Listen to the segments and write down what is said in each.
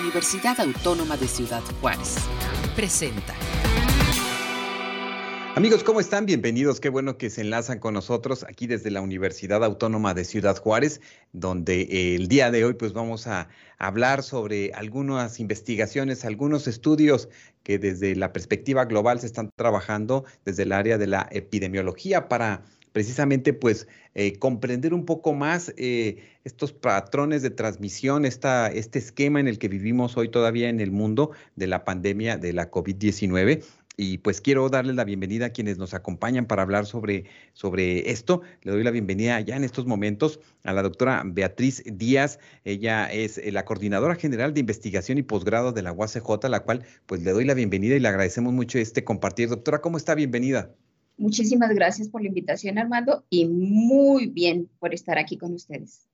Universidad Autónoma de Ciudad Juárez. Presenta. Amigos, ¿cómo están? Bienvenidos. Qué bueno que se enlazan con nosotros aquí desde la Universidad Autónoma de Ciudad Juárez, donde eh, el día de hoy pues vamos a hablar sobre algunas investigaciones, algunos estudios que desde la perspectiva global se están trabajando desde el área de la epidemiología para precisamente pues eh, comprender un poco más eh, estos patrones de transmisión, esta, este esquema en el que vivimos hoy todavía en el mundo de la pandemia de la COVID-19 y pues quiero darle la bienvenida a quienes nos acompañan para hablar sobre, sobre esto. Le doy la bienvenida ya en estos momentos a la doctora Beatriz Díaz. Ella es eh, la coordinadora general de investigación y posgrado de la UACJ, la cual pues le doy la bienvenida y le agradecemos mucho este compartir. Doctora, ¿cómo está? Bienvenida. Muchísimas gracias por la invitación, Armando, y muy bien por estar aquí con ustedes.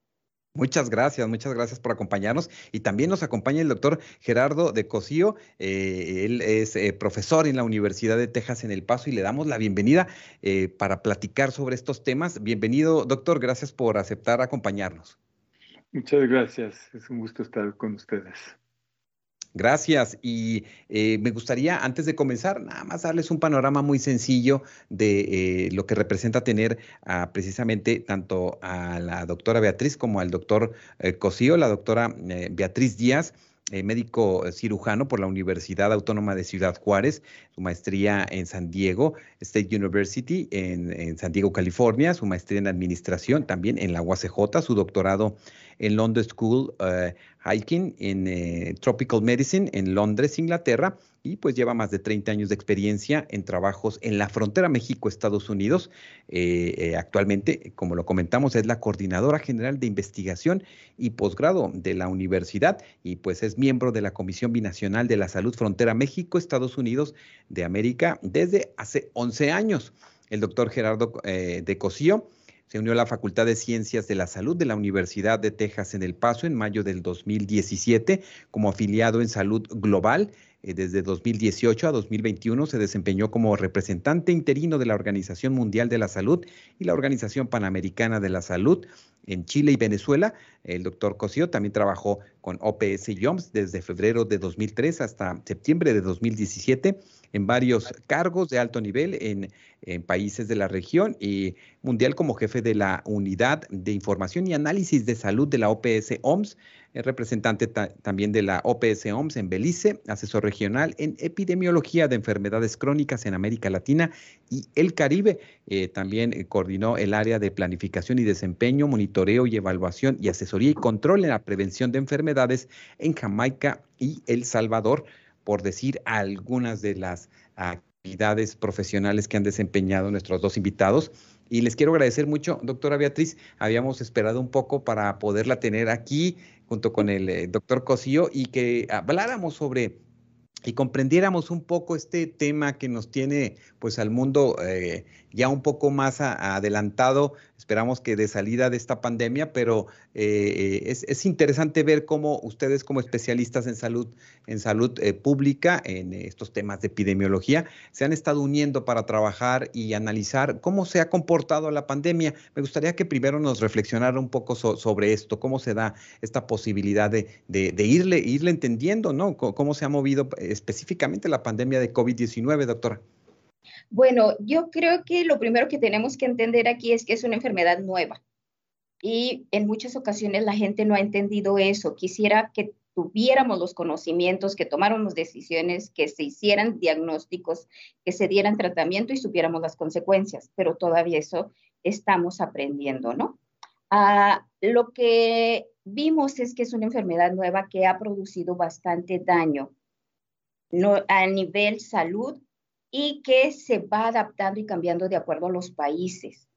Muchas gracias, muchas gracias por acompañarnos. Y también nos acompaña el doctor Gerardo de Cosío. Eh, él es eh, profesor en la Universidad de Texas en El Paso y le damos la bienvenida eh, para platicar sobre estos temas. Bienvenido, doctor. Gracias por aceptar acompañarnos. Muchas gracias. Es un gusto estar con ustedes. Gracias. Y eh, me gustaría, antes de comenzar, nada más darles un panorama muy sencillo de eh, lo que representa tener precisamente tanto a la doctora Beatriz como al doctor eh, Cosío, la doctora Beatriz Díaz. Médico cirujano por la Universidad Autónoma de Ciudad Juárez, su maestría en San Diego State University en, San Diego, California, su maestría en administración también en la UACJ, su doctorado en London School uh, Hiking en eh, Tropical Medicine en Londres, Inglaterra, y pues lleva más de 30 años de experiencia en trabajos en la frontera México-Estados Unidos. Eh, eh, actualmente, como lo comentamos, es la coordinadora general de investigación y posgrado de la universidad y pues es miembro de la Comisión Binacional de la Salud Frontera México-Estados Unidos de América desde hace 11 años. El doctor Gerardo de Cosío se unió a la Facultad de Ciencias de la Salud de la Universidad de Texas en El Paso en mayo del 2017 como afiliado en Salud Global. Eh, desde 2018 a 2021 se desempeñó como representante interino de la Organización Mundial de la Salud y la Organización Panamericana de la Salud en Chile y Venezuela. El doctor Cosío también trabajó con OPS YOMS desde febrero de 2003 hasta septiembre de 2017 en varios cargos de alto nivel en, países de la región y mundial como jefe de la Unidad de Información y Análisis de Salud de la OPS OMS, representante también de la OPS OMS en Belice, asesor regional en epidemiología de enfermedades crónicas en América Latina y el Caribe. Eh, también eh, coordinó el área de planificación y desempeño, monitoreo y evaluación y asesoría y control en la prevención de enfermedades en Jamaica y El Salvador por decir algunas de las actividades profesionales que han desempeñado nuestros dos invitados. Y les quiero agradecer mucho, doctora Beatriz. Habíamos esperado un poco para poderla tener aquí junto con el eh, doctor Cosío y que habláramos sobre y comprendiéramos un poco este tema que nos tiene pues al mundo eh, ya un poco más adelantado, esperamos que de salida de esta pandemia, pero eh, es, es, interesante ver cómo ustedes como especialistas en salud, en salud eh, pública, en estos temas de epidemiología, se han estado uniendo para trabajar y analizar cómo se ha comportado la pandemia. Me gustaría que primero nos reflexionara un poco sobre esto, cómo se da esta posibilidad de, de, irle, irle entendiendo, ¿no? cómo se ha movido específicamente la pandemia de COVID-19, doctora. Bueno, yo creo que lo primero que tenemos que entender aquí es que es una enfermedad nueva. Y en muchas ocasiones la gente no ha entendido eso. Quisiera que tuviéramos los conocimientos, que tomáramos decisiones, que se hicieran diagnósticos, que se dieran tratamiento y supiéramos las consecuencias, pero todavía eso estamos aprendiendo, ¿no? Ah, lo que vimos es que es una enfermedad nueva que ha producido bastante daño no, a nivel salud y que se va adaptando y cambiando de acuerdo a los países.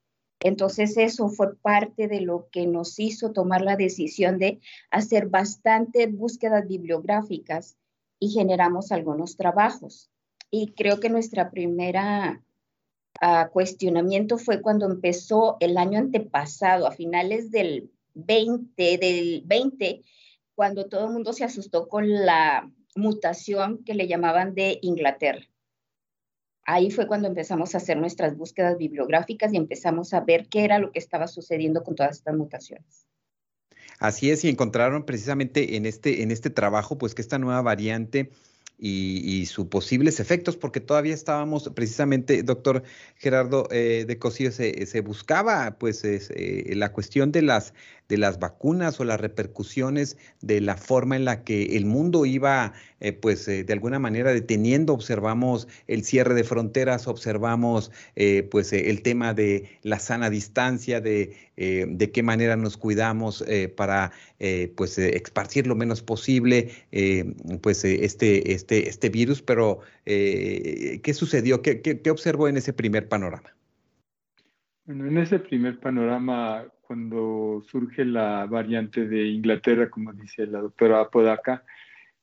Entonces eso fue parte de lo que nos hizo tomar la decisión de hacer bastantes búsquedas bibliográficas y generamos algunos trabajos. Y creo que nuestra primera uh, cuestionamiento fue cuando empezó el año antepasado, a finales del 20, del 20, cuando todo el mundo se asustó con la mutación que le llamaban de Inglaterra. Ahí fue cuando empezamos a hacer nuestras búsquedas bibliográficas y empezamos a ver qué era lo que estaba sucediendo con todas estas mutaciones. Así es, y encontraron precisamente en este, en este trabajo, pues que esta nueva variante y, sus posibles efectos, porque todavía estábamos, precisamente, doctor Gerardo eh, de Cosío, se, buscaba pues eh, la cuestión de las, de las vacunas o las repercusiones de la forma en la que el mundo iba, eh, pues de alguna manera deteniendo, observamos el cierre de fronteras, observamos pues el tema de la sana distancia, de, de qué manera nos cuidamos para pues esparcir lo menos posible pues este, este este, virus, pero eh, ¿qué sucedió? ¿Qué, ¿Qué, observó en ese primer panorama? Bueno, en ese primer panorama, cuando surge la variante de Inglaterra, como dice la doctora Apodaca,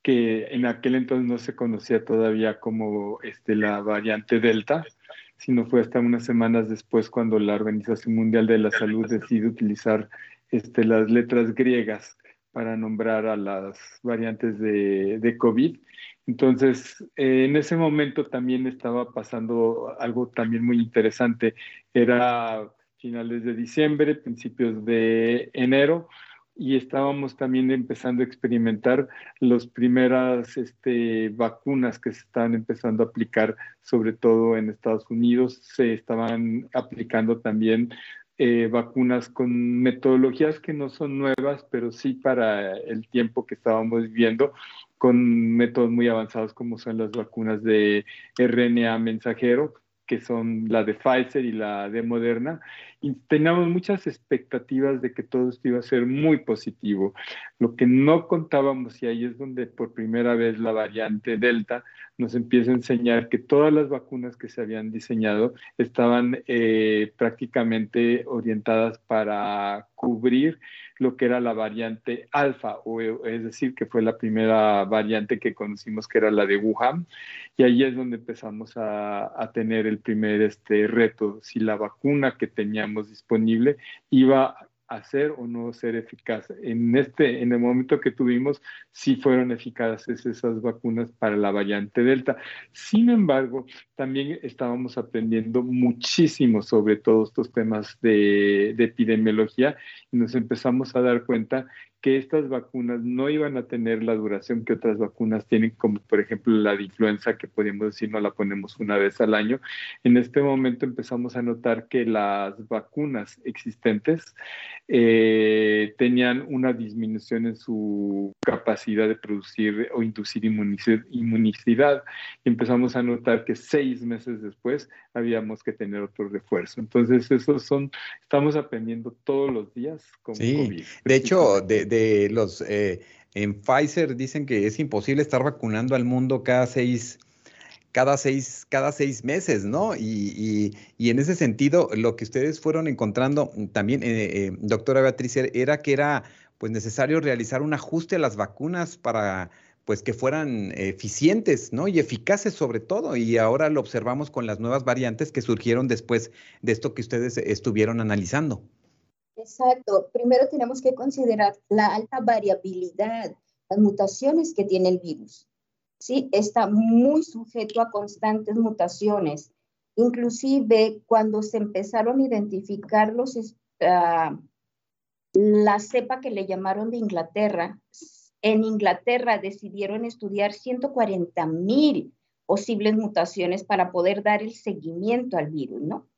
que en aquel entonces no se conocía todavía como este, la variante Delta, sino fue hasta unas semanas después cuando la Organización Mundial de la Salud decide utilizar este, las letras griegas para nombrar a las variantes de, de COVID. Entonces, eh, en ese momento también estaba pasando algo también muy interesante. Era finales de diciembre, principios de enero, y estábamos también empezando a experimentar las primeras este, vacunas que se estaban empezando a aplicar, sobre todo en Estados Unidos. Se estaban aplicando también eh, vacunas con metodologías que no son nuevas, pero sí para el tiempo que estábamos viviendo, con métodos muy avanzados como son las vacunas de RNA mensajero, que son la de Pfizer y la de Moderna, y teníamos muchas expectativas de que todo esto iba a ser muy positivo. Lo que no contábamos, y ahí es donde por primera vez la variante Delta nos empieza a enseñar que todas las vacunas que se habían diseñado estaban eh, prácticamente orientadas para cubrir lo que era la variante alfa, o, es decir, que fue la primera variante que conocimos que era la de Wuhan, y ahí es donde empezamos a, a tener el primer este, reto, si la vacuna que teníamos disponible iba a ser o no ser eficaz. En este, en el momento que tuvimos, sí fueron eficaces esas vacunas para la variante Delta. Sin embargo, también estábamos aprendiendo muchísimo sobre todos estos temas de, de epidemiología y nos empezamos a dar cuenta que estas vacunas no iban a tener la duración que otras vacunas tienen, como por ejemplo la de influenza, que podríamos decir no la ponemos una vez al año. En este momento empezamos a notar que las vacunas existentes eh, tenían una disminución en su capacidad de producir o inducir inmunicidad. Y empezamos a notar que seis meses después habíamos que tener otro refuerzo. Entonces, esos son, estamos aprendiendo todos los días con sí. De hecho, de, de los eh, en Pfizer dicen que es imposible estar vacunando al mundo cada seis, cada seis, cada seis meses, ¿no? Y, en ese sentido, lo que ustedes fueron encontrando también, eh, eh, doctora Beatriz, era que era pues necesario realizar un ajuste a las vacunas para pues que fueran eficientes, ¿no? Y eficaces sobre todo. Y ahora lo observamos con las nuevas variantes que surgieron después de esto que ustedes estuvieron analizando. Exacto. Primero tenemos que considerar la alta variabilidad, las mutaciones que tiene el virus. Sí, está muy sujeto a constantes mutaciones. Inclusive cuando se empezaron a identificar los, uh, la cepa que le llamaron de Inglaterra, en Inglaterra decidieron estudiar 140 mil posibles mutaciones para poder dar el seguimiento al virus, ¿no?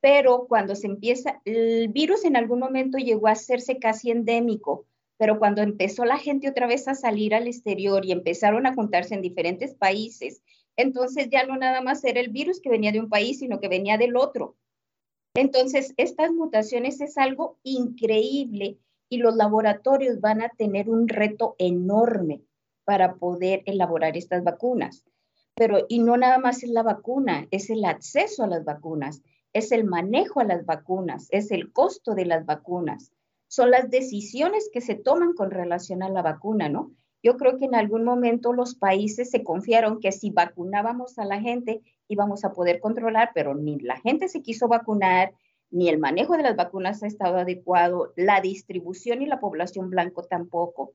Pero cuando se empieza, el virus en algún momento llegó a hacerse casi endémico, pero cuando empezó la gente otra vez a salir al exterior y empezaron a juntarse en diferentes países, entonces ya no nada más era el virus que venía de un país, sino que venía del otro. Entonces, estas mutaciones es algo increíble y los laboratorios van a tener un reto enorme para poder elaborar estas vacunas. Pero, y no nada más es la vacuna, es el acceso a las vacunas es el manejo a las vacunas, es el costo de las vacunas, son las decisiones que se toman con relación a la vacuna, ¿no? Yo creo que en algún momento los países se confiaron que si vacunábamos a la gente íbamos a poder controlar, pero ni la gente se quiso vacunar, ni el manejo de las vacunas ha estado adecuado, la distribución y la población blanco tampoco.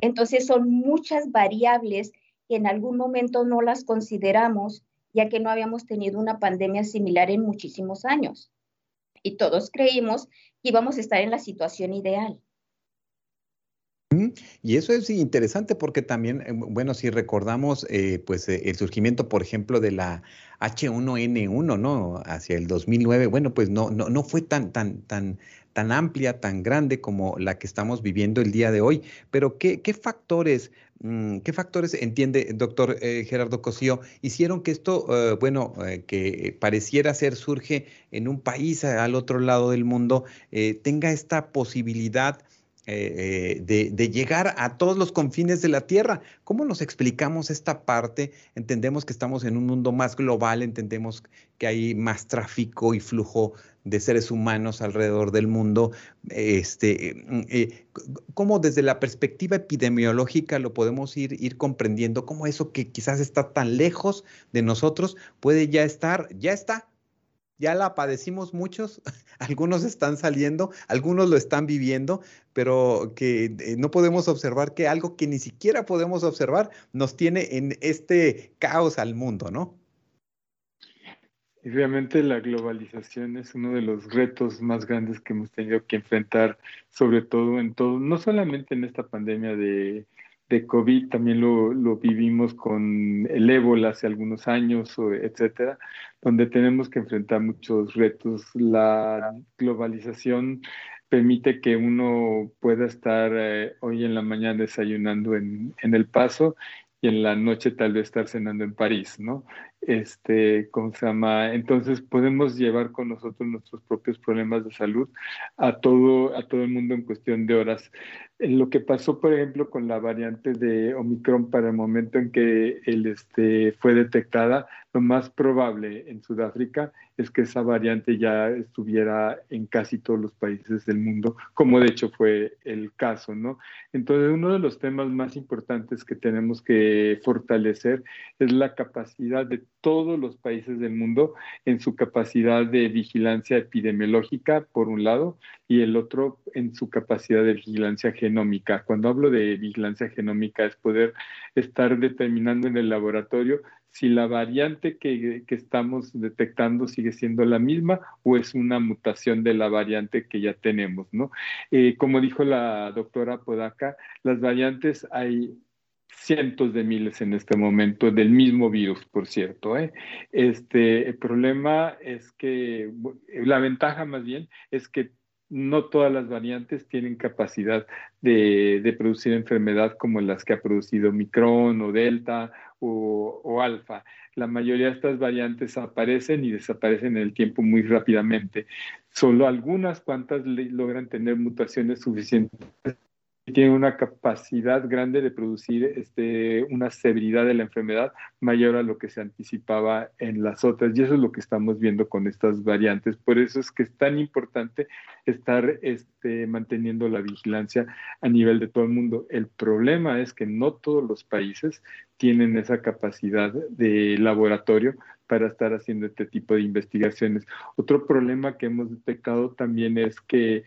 Entonces son muchas variables que en algún momento no las consideramos ya que no habíamos tenido una pandemia similar en muchísimos años. Y todos creímos que íbamos a estar en la situación ideal. Y eso es interesante porque también, eh, bueno, si recordamos, eh, pues eh, el surgimiento, por ejemplo, de la H1N1, ¿no? Hacia el 2009, bueno, pues no, no, no fue tan, tan, tan, tan amplia, tan grande como la que estamos viviendo el día de hoy. Pero ¿qué, qué factores, qué factores entiende, doctor Gerardo Cosío, hicieron que esto, bueno, que pareciera ser surge en un país al otro lado del mundo, tenga esta posibilidad? Eh, eh, de, llegar a todos los confines de la Tierra. ¿Cómo nos explicamos esta parte? Entendemos que estamos en un mundo más global, entendemos que hay más tráfico y flujo de seres humanos alrededor del mundo. Este, eh, ¿Cómo desde la perspectiva epidemiológica lo podemos ir, ir comprendiendo? ¿Cómo eso que quizás está tan lejos de nosotros puede ya estar, ya está, ya la padecimos muchos, algunos están saliendo, algunos lo están viviendo, pero que eh, no podemos observar que algo que ni siquiera podemos observar nos tiene en este caos al mundo, ¿no? Y realmente la globalización es uno de los retos más grandes que hemos tenido que enfrentar, sobre todo en todo, no solamente en esta pandemia de de COVID también lo, lo, vivimos con el ébola hace algunos años, etcétera, donde tenemos que enfrentar muchos retos. La globalización permite que uno pueda estar eh, hoy en la mañana desayunando en, en El Paso y en la noche tal vez estar cenando en París, ¿no? Este, ¿cómo se llama? Entonces podemos llevar con nosotros nuestros propios problemas de salud a todo, a todo el mundo en cuestión de horas lo que pasó, por ejemplo, con la variante de Omicron para el momento en que él este, fue detectada, lo más probable en Sudáfrica es que esa variante ya estuviera en casi todos los países del mundo, como de hecho fue el caso, ¿no? Entonces, uno de los temas más importantes que tenemos que fortalecer es la capacidad de todos los países del mundo en su capacidad de vigilancia epidemiológica, por un lado, y el otro en su capacidad de vigilancia genómica. Cuando hablo de vigilancia genómica es poder estar determinando en el laboratorio si la variante que, estamos detectando sigue siendo la misma o es una mutación de la variante que ya tenemos, ¿no? Eh, como dijo la doctora Podaca, las variantes hay cientos de miles en este momento del mismo virus, por cierto. ¿eh? Este, el problema es que, la ventaja más bien es que no todas las variantes tienen capacidad de, producir enfermedad como las que ha producido Micron o Delta o, o Alfa. La mayoría de estas variantes aparecen y desaparecen en el tiempo muy rápidamente. Solo algunas cuantas logran tener mutaciones suficientes tiene una capacidad grande de producir este, una severidad de la enfermedad mayor a lo que se anticipaba en las otras. Y eso es lo que estamos viendo con estas variantes. Por eso es que es tan importante estar este, manteniendo la vigilancia a nivel de todo el mundo. El problema es que no todos los países tienen esa capacidad de laboratorio para estar haciendo este tipo de investigaciones. Otro problema que hemos detectado también es que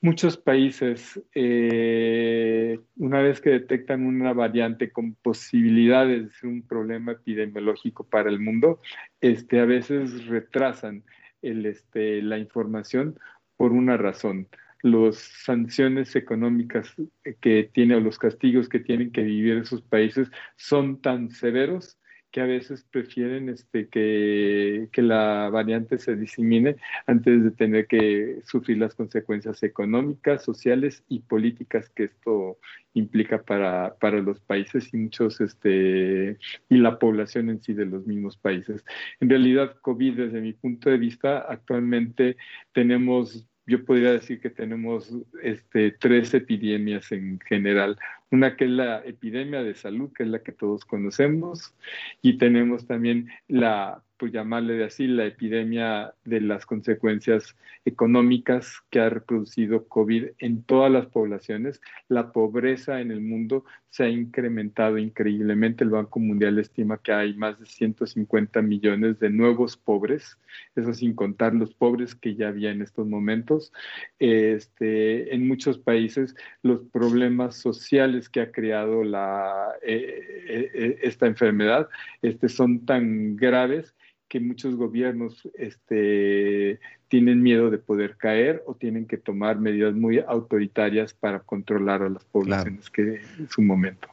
Muchos países, eh, una vez que detectan una variante con posibilidades de ser un problema epidemiológico para el mundo, este, a veces retrasan el, este, la información por una razón. Las sanciones económicas que tiene o los castigos que tienen que vivir esos países son tan severos que a veces prefieren este, que, que, la variante se disemine antes de tener que sufrir las consecuencias económicas, sociales y políticas que esto implica para, para los países y muchos este, y la población en sí de los mismos países. En realidad, COVID, desde mi punto de vista, actualmente tenemos yo podría decir que tenemos este, tres epidemias en general. Una que es la epidemia de salud, que es la que todos conocemos, y tenemos también la pues llamarle de así, la epidemia de las consecuencias económicas que ha reproducido COVID en todas las poblaciones. La pobreza en el mundo se ha incrementado increíblemente. El Banco Mundial estima que hay más de 150 millones de nuevos pobres, eso sin contar los pobres que ya había en estos momentos. Este, en muchos países los problemas sociales que ha creado la, eh, eh, eh, esta enfermedad este, son tan graves que muchos gobiernos este, tienen miedo de poder caer o tienen que tomar medidas muy autoritarias para controlar a las poblaciones que en su momento.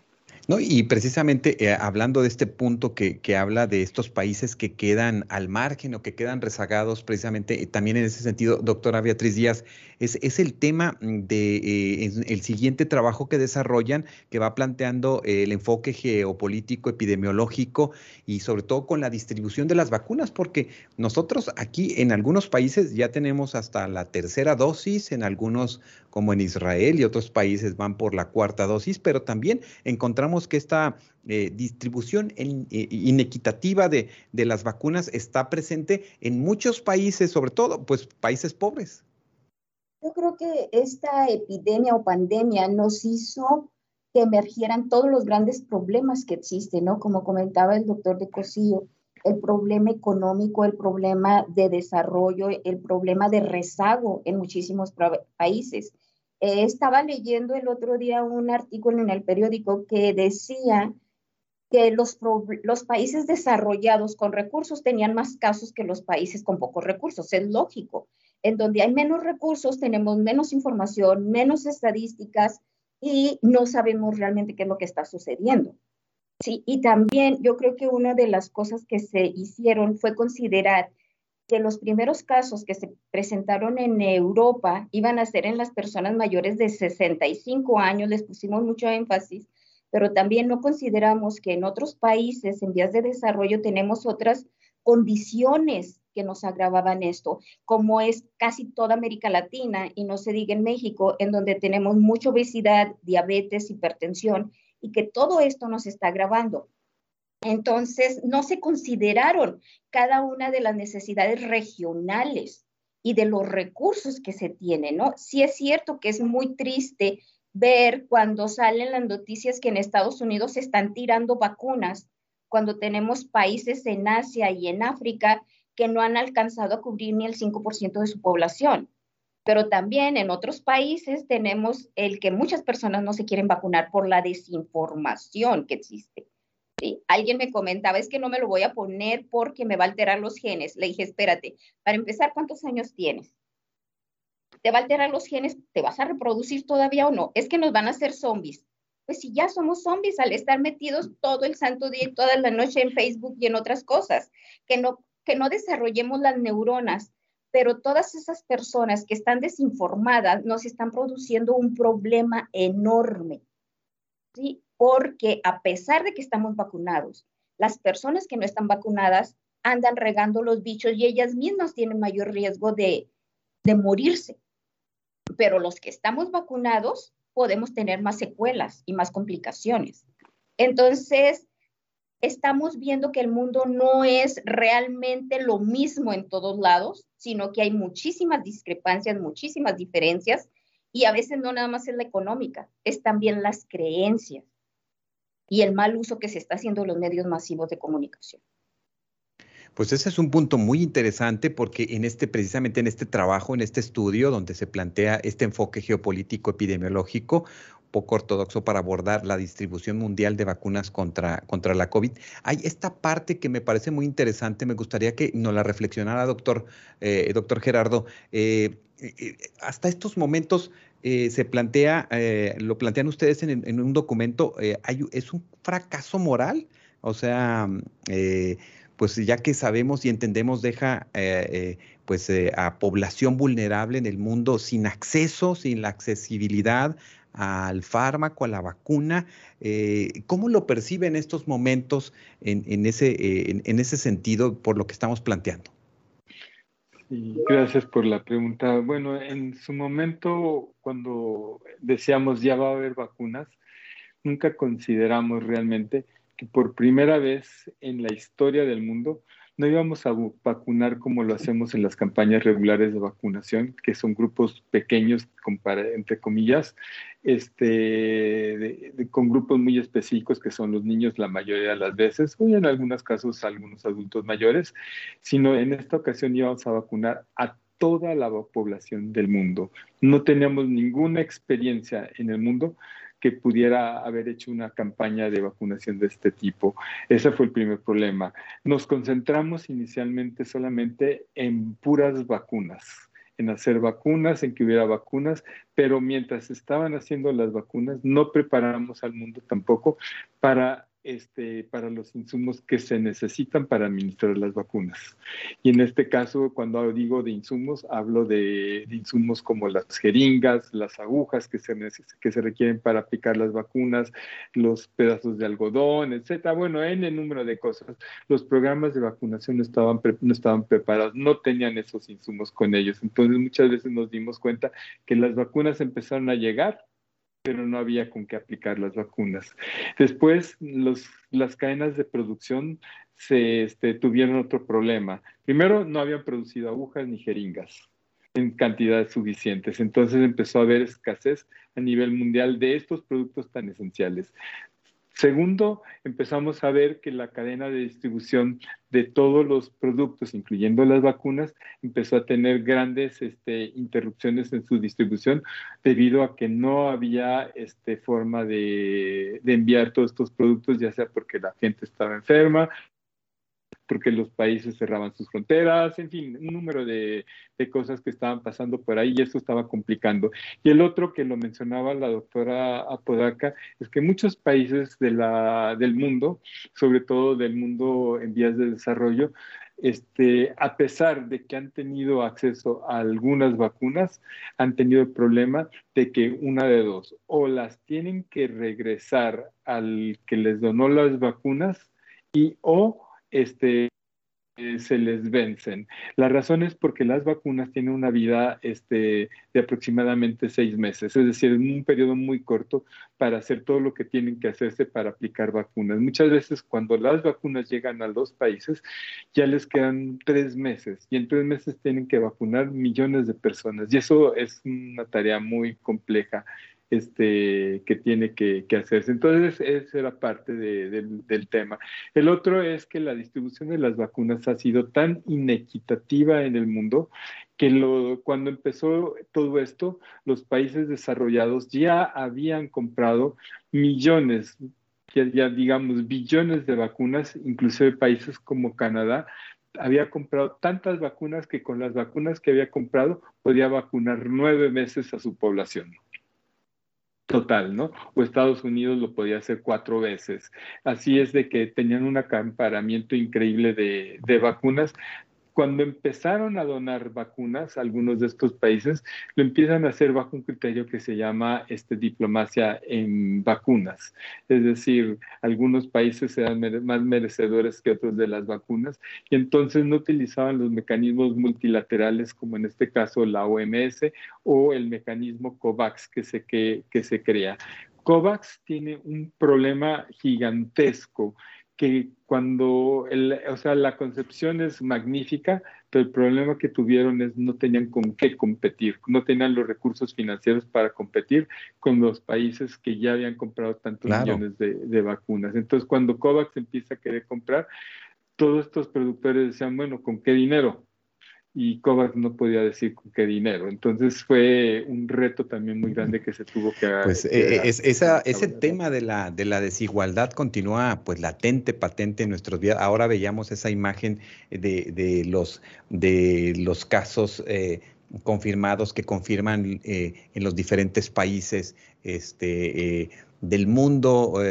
No, y precisamente eh, hablando de este punto que, que, habla de estos países que quedan al margen o que quedan rezagados, precisamente eh, también en ese sentido, doctora Beatriz Díaz, es, es el tema de eh, el siguiente trabajo que desarrollan, que va planteando el enfoque geopolítico, epidemiológico y sobre todo con la distribución de las vacunas, porque nosotros aquí en algunos países ya tenemos hasta la tercera dosis, en algunos como en Israel y otros países van por la cuarta dosis, pero también encontramos que esta eh, distribución eh, inequitativa de, de, las vacunas está presente en muchos países, sobre todo pues países pobres. Yo creo que esta epidemia o pandemia nos hizo que emergieran todos los grandes problemas que existen, ¿no? Como comentaba el doctor de Cosillo, el problema económico, el problema de desarrollo, el problema de rezago en muchísimos países. Eh, estaba leyendo el otro día un artículo en el periódico que decía que los, los países desarrollados con recursos tenían más casos que los países con pocos recursos. Es lógico. En donde hay menos recursos, tenemos menos información, menos estadísticas y no sabemos realmente qué es lo que está sucediendo. Sí, y también yo creo que una de las cosas que se hicieron fue considerar que los primeros casos que se presentaron en Europa iban a ser en las personas mayores de 65 años, les pusimos mucho énfasis, pero también no consideramos que en otros países en vías de desarrollo tenemos otras condiciones que nos agravaban esto, como es casi toda América Latina y no se diga en México, en donde tenemos mucha obesidad, diabetes, hipertensión y que todo esto nos está agravando. Entonces, no se consideraron cada una de las necesidades regionales y de los recursos que se tienen, ¿no? Sí es cierto que es muy triste ver cuando salen las noticias que en Estados Unidos se están tirando vacunas, cuando tenemos países en Asia y en África que no han alcanzado a cubrir ni el 5% de su población. Pero también en otros países tenemos el que muchas personas no se quieren vacunar por la desinformación que existe. Alguien me comentaba, es que no me lo voy a poner porque me va a alterar los genes. Le dije, espérate, para empezar, ¿cuántos años tienes? ¿Te va a alterar los genes? ¿Te vas a reproducir todavía o no? Es que nos van a hacer zombies. Pues si ya somos zombies al estar metidos todo el santo día y toda la noche en Facebook y en otras cosas, que no, que no desarrollemos las neuronas, pero todas esas personas que están desinformadas nos están produciendo un problema enorme. ¿sí? Porque a pesar de que estamos vacunados, las personas que no están vacunadas andan regando los bichos y ellas mismas tienen mayor riesgo de, de morirse. Pero los que estamos vacunados podemos tener más secuelas y más complicaciones. Entonces, estamos viendo que el mundo no es realmente lo mismo en todos lados, sino que hay muchísimas discrepancias, muchísimas diferencias, y a veces no nada más es la económica, es también las creencias y el mal uso que se está haciendo de los medios masivos de comunicación. Pues ese es un punto muy interesante porque en este, precisamente en este trabajo, en este estudio donde se plantea este enfoque geopolítico epidemiológico, poco ortodoxo para abordar la distribución mundial de vacunas contra, contra la COVID. Hay esta parte que me parece muy interesante, me gustaría que nos la reflexionara, doctor, eh, doctor Gerardo. Eh, eh, hasta estos momentos eh, se plantea, eh, lo plantean ustedes en, un documento, eh, es un fracaso moral, o sea, pues ya que sabemos y entendemos, deja pues a población vulnerable en el mundo sin acceso, sin la accesibilidad al fármaco, a la vacuna. ¿Cómo lo percibe en estos momentos en, ese, en ese sentido por lo que estamos planteando? Gracias por la pregunta. Bueno, en su momento, cuando decíamos ya va a haber vacunas, nunca consideramos realmente que por primera vez en la historia del mundo no íbamos a vacunar como lo hacemos en las campañas regulares de vacunación, que son grupos pequeños, entre comillas, este, con grupos muy específicos que son los niños la mayoría de las veces, o en algunos casos algunos adultos mayores, sino en esta ocasión íbamos a vacunar a toda la población del mundo. No tenemos ninguna experiencia en el mundo que pudiera haber hecho una campaña de vacunación de este tipo. Ese fue el primer problema. Nos concentramos inicialmente solamente en puras vacunas en hacer vacunas, en que hubiera vacunas, pero mientras estaban haciendo las vacunas, no preparamos al mundo tampoco para este, para los insumos que se necesitan para administrar las vacunas. Y en este caso, cuando digo de insumos, hablo de, insumos como las jeringas, las agujas que se, requieren para aplicar las vacunas, los pedazos de algodón, etcétera. Bueno, en el número de cosas. Los programas de vacunación no estaban, no estaban preparados, no tenían esos insumos con ellos. Entonces, muchas veces nos dimos cuenta que las vacunas empezaron a llegar pero no había con qué aplicar las vacunas. Después, los, las cadenas de producción se este, tuvieron otro problema. Primero, no habían producido agujas ni jeringas en cantidades suficientes. Entonces empezó a haber escasez a nivel mundial de estos productos tan esenciales. Segundo, empezamos a ver que la cadena de distribución de todos los productos, incluyendo las vacunas, empezó a tener grandes este, interrupciones en su distribución debido a que no había este, forma de, de enviar todos estos productos, ya sea porque la gente estaba enferma porque los países cerraban sus fronteras, en fin, un número de, cosas que estaban pasando por ahí y eso estaba complicando. Y el otro que lo mencionaba la doctora Apodaca es que muchos países de la, del mundo, sobre todo del mundo en vías de desarrollo, este, a pesar de que han tenido acceso a algunas vacunas, han tenido el problema de que una de dos, o las tienen que regresar al que les donó las vacunas y o este, se les vencen. La razón es porque las vacunas tienen una vida este, de aproximadamente seis meses, es decir, un periodo muy corto para hacer todo lo que tienen que hacerse para aplicar vacunas. Muchas veces cuando las vacunas llegan a los países ya les quedan tres meses y en tres meses tienen que vacunar millones de personas y eso es una tarea muy compleja este, que tiene que, hacerse. Entonces, esa era parte del tema. El otro es que la distribución de las vacunas ha sido tan inequitativa en el mundo que lo, cuando empezó todo esto, los países desarrollados ya habían comprado millones, ya, digamos billones de vacunas, inclusive países como Canadá, había comprado tantas vacunas que con las vacunas que había comprado podía vacunar nueve meses a su población total, ¿no? O Estados Unidos lo podía hacer cuatro veces. Así es de que tenían un acamparamiento increíble de, de vacunas, cuando empezaron a donar vacunas a algunos de estos países, lo empiezan a hacer bajo un criterio que se llama este, diplomacia en vacunas. Es decir, algunos países eran más merecedores que otros de las vacunas y entonces no utilizaban los mecanismos multilaterales como en este caso la OMS o el mecanismo COVAX que se, que, que se crea. COVAX tiene un problema gigantesco que cuando, el, o sea, la concepción es magnífica, pero el problema que tuvieron es no tenían con qué competir, no tenían los recursos financieros para competir con los países que ya habían comprado tantos millones de, de, vacunas. Entonces, cuando COVAX empieza a querer comprar, todos estos productores decían, bueno, ¿con qué dinero? Y COVAX no podía decir con qué dinero. Entonces fue un reto también muy grande que se tuvo que Pues eh, es, esa, ese tema de la, de la desigualdad continúa pues latente, patente en nuestros días. Ahora veíamos esa imagen de, de los, de los casos eh, confirmados que confirman eh, en los diferentes países este, del mundo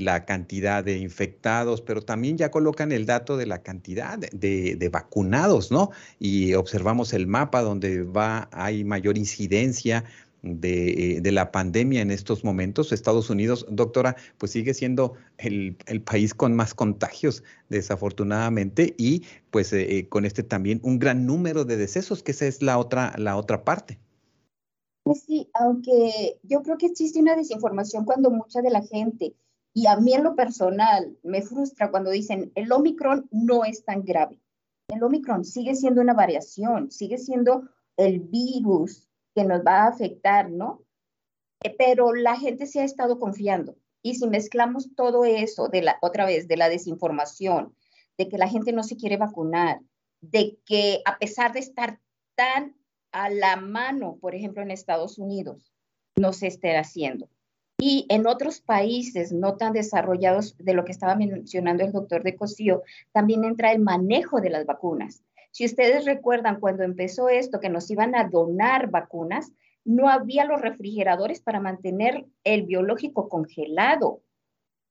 la cantidad de infectados, pero también ya colocan el dato de la cantidad de, vacunados, ¿no? Y observamos el mapa donde va, hay mayor incidencia de, la pandemia en estos momentos. Estados Unidos, doctora, pues sigue siendo el, país con más contagios, desafortunadamente, y pues eh, eh, con este también un gran número de decesos, que esa es la otra, la otra parte. Pues sí, aunque yo creo que existe una desinformación cuando mucha de la gente y a mí en lo personal me frustra cuando dicen el Omicron no es tan grave. El Omicron sigue siendo una variación, sigue siendo el virus que nos va a afectar, ¿no? Eh, pero la gente se ha estado confiando. Y si mezclamos todo eso de la otra vez de la desinformación, de que la gente no se quiere vacunar, de que a pesar de estar tan a la mano, por ejemplo, en Estados Unidos, no se esté haciendo Y en otros países no tan desarrollados de lo que estaba mencionando el doctor de Cosío, también entra el manejo de las vacunas. Si ustedes recuerdan cuando empezó esto, que nos iban a donar vacunas, no había los refrigeradores para mantener el biológico congelado.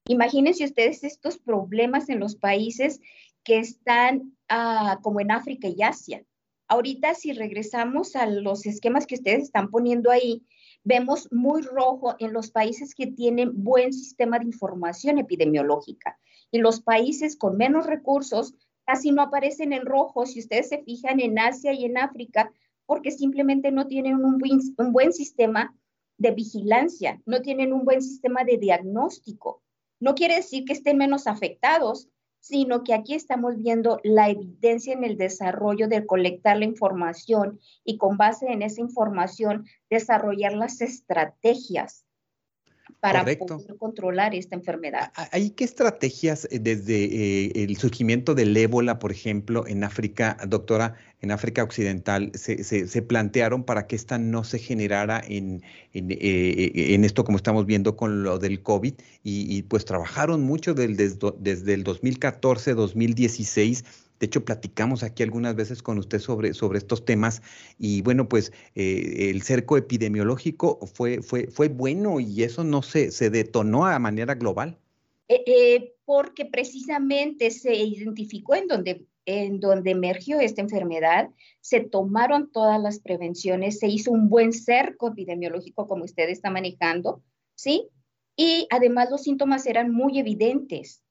Imagínense ustedes estos problemas en los países que están ah, como en África y Asia. Ahorita si regresamos a los esquemas que ustedes están poniendo ahí, vemos muy rojo en los países que tienen buen sistema de información epidemiológica. Y los países con menos recursos casi no aparecen en rojo si ustedes se fijan en Asia y en África, porque simplemente no tienen un buen, un buen sistema de vigilancia, no tienen un buen sistema de diagnóstico. No quiere decir que estén menos afectados, sino que aquí estamos viendo la evidencia en el desarrollo de colectar la información y con base en esa información desarrollar las estrategias para poder controlar esta enfermedad. ¿Hay qué estrategias eh, desde eh, el surgimiento del ébola, por ejemplo, en África, doctora, en África Occidental, se, plantearon para que esta no se generara en, eh, en, esto como estamos viendo con lo del COVID? Y, pues trabajaron mucho desde, desde el 2014, 2016 de hecho, platicamos aquí algunas veces con usted sobre, estos temas y bueno, pues eh, el cerco epidemiológico fue, bueno y eso no se, se detonó a manera global. Eh, eh, porque precisamente se identificó en donde, en donde emergió esta enfermedad, se tomaron todas las prevenciones, se hizo un buen cerco epidemiológico como usted está manejando, ¿sí? Y además los síntomas eran muy evidentes,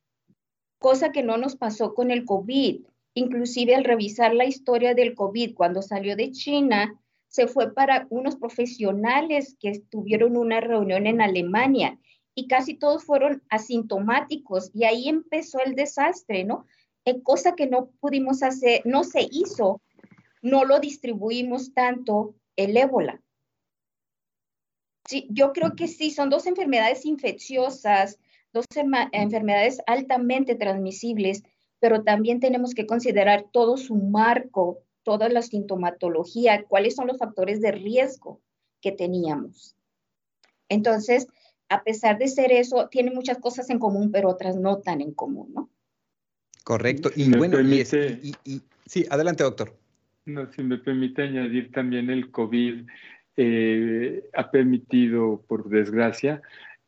cosa que no nos pasó con el COVID. Inclusive al revisar la historia del COVID cuando salió de China, se fue para unos profesionales que tuvieron una reunión en Alemania y casi todos fueron asintomáticos y ahí empezó el desastre, ¿no? Eh, cosa que no pudimos hacer, no se hizo, no lo distribuimos tanto el ébola. Sí, yo creo que sí, son dos enfermedades infecciosas, dos enfermedades altamente transmisibles pero también tenemos que considerar todo su marco, toda la sintomatología, cuáles son los factores de riesgo que teníamos. Entonces, a pesar de ser eso, tiene muchas cosas en común, pero otras no tan en común, ¿no? Correcto. Y bueno, sí, adelante, doctor. No, si me permite añadir también el COVID eh, ha permitido, por desgracia,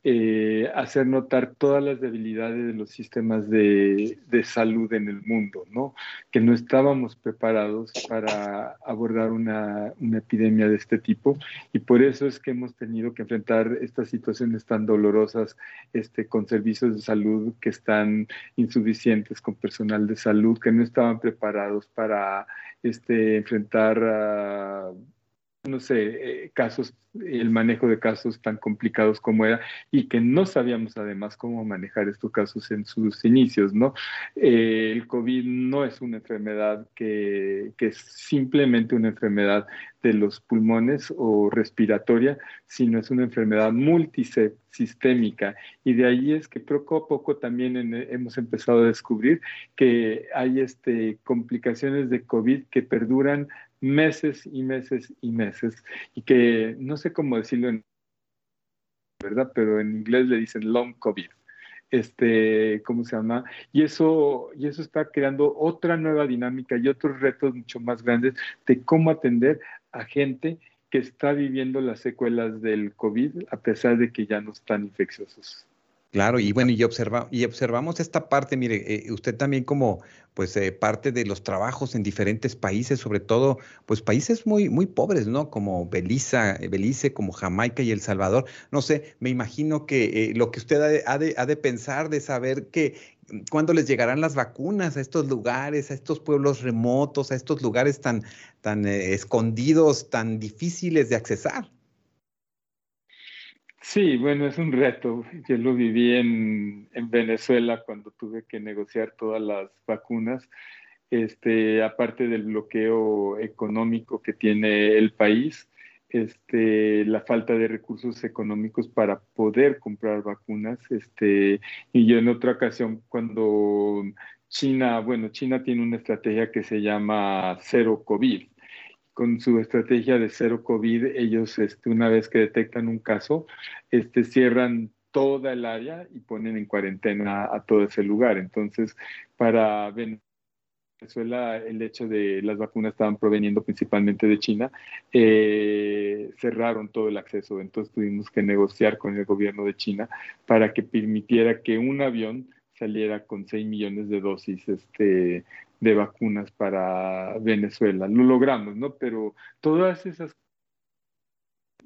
eh, hacer notar todas las debilidades de los sistemas de, salud en el mundo, ¿no? Que no estábamos preparados para abordar una, epidemia de este tipo y por eso es que hemos tenido que enfrentar estas situaciones tan dolorosas este, con servicios de salud que están insuficientes, con personal de salud que no estaban preparados para este, enfrentar a no sé, eh, casos, el manejo de casos tan complicados como era y que no sabíamos además cómo manejar estos casos en sus inicios, ¿no? Eh, el COVID no es una enfermedad que, que, es simplemente una enfermedad de los pulmones o respiratoria, sino es una enfermedad multisistémica y de ahí es que poco a poco también hemos empezado a descubrir que hay este, complicaciones de COVID que perduran meses y meses y meses y que no sé cómo decirlo en verdad, pero en inglés le dicen long COVID. Este, ¿cómo se llama? Y eso, y eso está creando otra nueva dinámica y otros retos mucho más grandes de cómo atender a gente que está viviendo las secuelas del COVID a pesar de que ya no están infecciosos. Claro, y bueno, y, observa, y observamos esta parte, mire, eh, usted también como pues eh, parte de los trabajos en diferentes países, sobre todo pues países muy, muy pobres, ¿no? Como Belice, Belice, como Jamaica y El Salvador. No sé, me imagino que eh, lo que usted ha de, ha de, pensar, de saber que mm, cuándo les llegarán las vacunas a estos lugares, a estos pueblos remotos, a estos lugares tan, tan escondidos, tan difíciles de accesar. Sí, bueno, es un reto. Yo lo viví en, Venezuela cuando tuve que negociar todas las vacunas. Este, aparte del bloqueo económico que tiene el país, este, la falta de recursos económicos para poder comprar vacunas. Este, y yo en otra ocasión, cuando China, bueno, China tiene una estrategia que se llama cero COVID con su estrategia de cero COVID, ellos este, una vez que detectan un caso, este, cierran toda el área y ponen en cuarentena a todo ese lugar. Entonces, para Venezuela, el hecho de las vacunas estaban proveniendo principalmente de China, eh, cerraron todo el acceso. Entonces tuvimos que negociar con el gobierno de China para que permitiera que un avión saliera con 6 millones de dosis este, de vacunas para Venezuela. Lo logramos, ¿no? Pero todas esas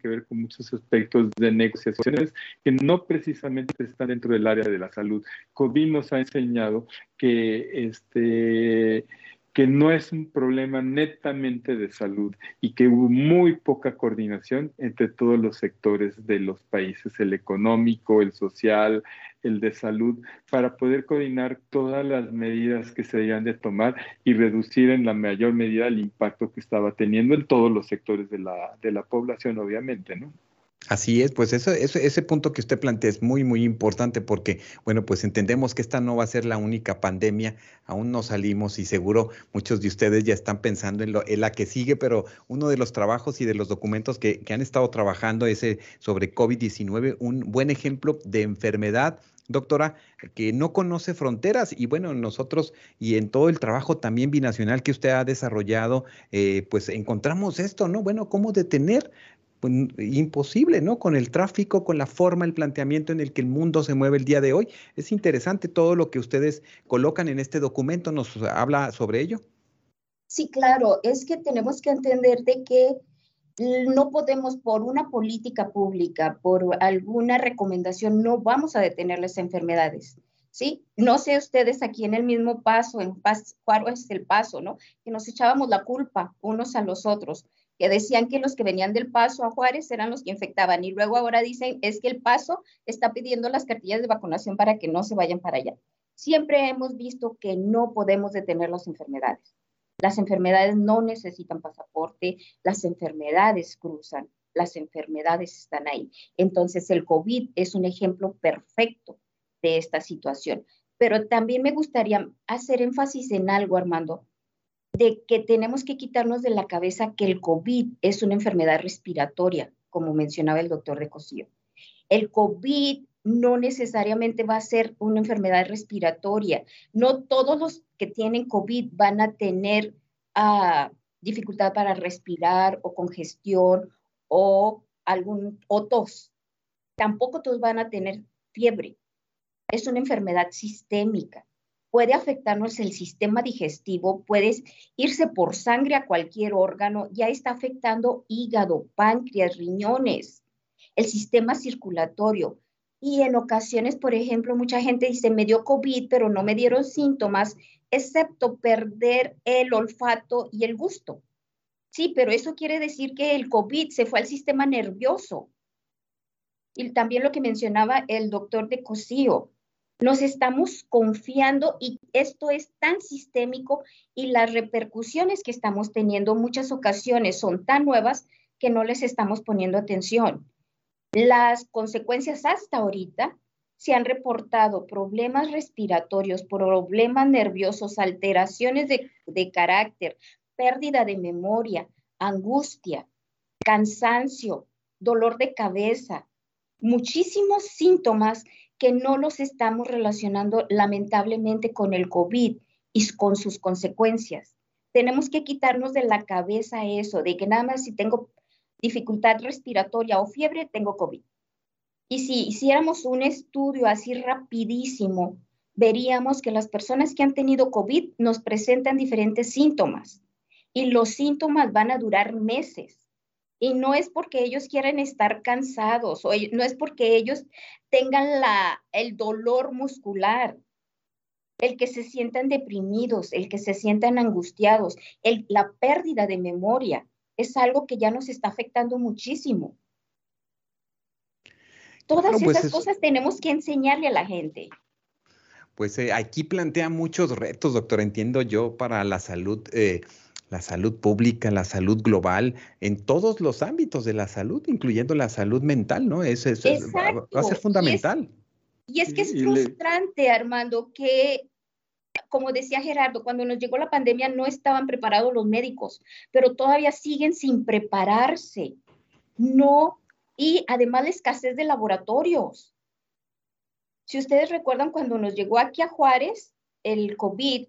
que ver con muchos aspectos de negociaciones que no precisamente están dentro del área de la salud. COVID nos ha enseñado que este que no es un problema netamente de salud y que hubo muy poca coordinación entre todos los sectores de los países, el económico, el social, el de salud, para poder coordinar todas las medidas que se debían de tomar y reducir en la mayor medida el impacto que estaba teniendo en todos los sectores de la, de la población, obviamente, ¿no? Así es, pues ese punto que usted plantea es muy, muy importante porque, bueno, pues entendemos que esta no va a ser la única pandemia, aún no salimos y seguro muchos de ustedes ya están pensando en, lo, en la que sigue, pero uno de los trabajos y de los documentos que, que han estado trabajando es eh, sobre COVID-19, un buen ejemplo de enfermedad doctora, que no conoce fronteras. Y bueno, nosotros y en todo el trabajo también binacional que usted ha desarrollado, eh, pues encontramos esto, ¿no? Bueno, cómo detener pues, imposible, ¿no? Con el tráfico, con la forma, el planteamiento en el que el mundo se mueve el día de hoy. Es interesante todo lo que ustedes colocan en este documento, ¿nos habla sobre ello? Sí, claro, es que tenemos que entender de que no podemos por una política pública, por alguna recomendación, no vamos a detener las enfermedades. ¿Sí? No sé ustedes aquí en el mismo paso, en es el paso, ¿no? Que nos echábamos la culpa unos a los otros que decían que los que venían del Paso a Juárez eran los que infectaban y luego ahora dicen es que el Paso está pidiendo las cartillas de vacunación para que no se vayan para allá. Siempre hemos visto que no podemos detener las enfermedades. Las enfermedades no necesitan pasaporte, las enfermedades cruzan, las enfermedades están ahí. Entonces el COVID es un ejemplo perfecto de esta situación. Pero también me gustaría hacer énfasis en algo, Armando, de que tenemos que quitarnos de la cabeza que el COVID es una enfermedad respiratoria, como mencionaba el doctor de Cosío. El COVID no necesariamente va a ser una enfermedad respiratoria. No todos los que tienen COVID van a tener ah, dificultad para respirar o congestión o algún o tos. Tampoco todos van a tener fiebre. Es una enfermedad sistémica puede afectarnos el sistema digestivo, puede irse por sangre a cualquier órgano, ya está afectando hígado, páncreas, riñones, el sistema circulatorio. Y en ocasiones, por ejemplo, mucha gente dice, me dio COVID, pero no me dieron síntomas, excepto perder el olfato y el gusto. Sí, pero eso quiere decir que el COVID se fue al sistema nervioso. Y también lo que mencionaba el doctor de Cosío, nos estamos confiando y esto es tan sistémico y las repercusiones que estamos teniendo muchas ocasiones son tan nuevas que no les estamos poniendo atención. Las consecuencias hasta ahorita se han reportado problemas respiratorios, problemas nerviosos, alteraciones de, de carácter, pérdida de memoria, angustia, cansancio, dolor de cabeza, muchísimos síntomas que no los estamos relacionando lamentablemente con el COVID y con sus consecuencias. Tenemos que quitarnos de la cabeza eso, de que nada más si tengo dificultad respiratoria o fiebre, tengo COVID. Y si hiciéramos un estudio así rapidísimo, veríamos que las personas que han tenido COVID nos presentan diferentes síntomas y los síntomas van a durar meses. Y no es porque ellos quieren estar cansados o no es porque ellos tengan la, el dolor muscular, el que se sientan deprimidos, el que se sientan angustiados, el, la pérdida de memoria. Es algo que ya nos está afectando muchísimo. Todas pues esas cosas tenemos que enseñarle a la gente. Pues eh, aquí plantea muchos retos, doctor, entiendo yo, para la salud. Eh, la salud pública, la salud global, en todos los ámbitos de la salud, incluyendo la salud mental, ¿no? Eso, va, a ser fundamental. Y es, que es frustrante, Armando, que como decía Gerardo, cuando nos llegó la pandemia no estaban preparados los médicos, pero todavía siguen sin prepararse. No, y además la escasez de laboratorios. Si ustedes recuerdan cuando nos llegó aquí a Juárez el COVID,